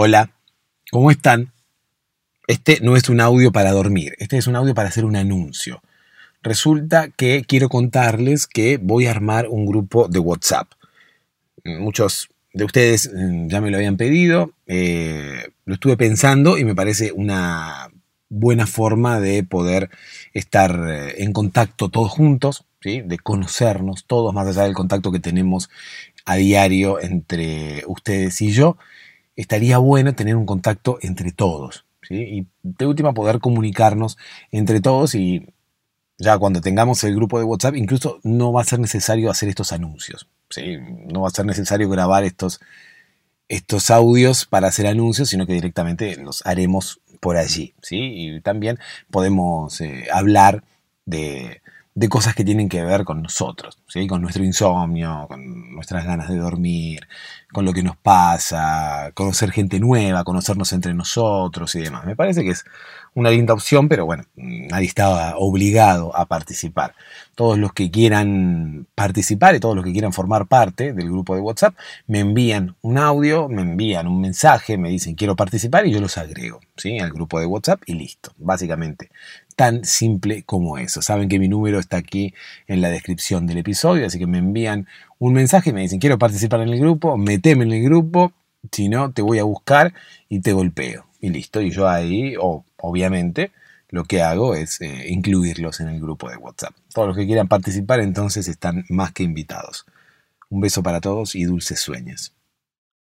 Hola, ¿cómo están? Este no es un audio para dormir, este es un audio para hacer un anuncio. Resulta que quiero contarles que voy a armar un grupo de WhatsApp. Muchos de ustedes mm, ya me lo habían pedido, eh, lo estuve pensando y me parece una buena forma de poder estar eh, en contacto todos juntos, de conocernos todos, más allá del contacto que tenemos a diario entre ustedes y yo estaría bueno tener un contacto entre todos. Y de última poder comunicarnos entre todos y ya cuando tengamos el grupo de WhatsApp, incluso no va a ser necesario hacer estos anuncios. ¿sí? No va a ser necesario grabar estos, estos audios para hacer anuncios, sino que directamente los haremos por allí. ¿sí? Y también podemos eh, hablar de, de cosas que tienen que ver con nosotros, con nuestro insomnio, con nuestras ganas de dormir, con lo que nos pasa, conocer gente nueva, conocernos entre nosotros y demás. Me parece que es una linda opción, pero bueno, nadie estaba obligado a participar. Todos los que quieran participar y todos los que quieran formar parte del grupo de WhatsApp me envían un audio, me envían un mensaje, me dicen quiero participar y yo los agrego ¿sí? al grupo de WhatsApp y listo, básicamente tan simple como eso. Saben que mi número está aquí en la descripción del episodio, así que me envían un mensaje y me dicen, quiero participar en el grupo, meteme en el grupo, si no, te voy a buscar y te golpeo. Y listo, y yo ahí, obviamente, lo que hago es eh, incluirlos en el grupo de WhatsApp. Todos los que quieran participar entonces están más que invitados. Un beso para todos y dulces sueños.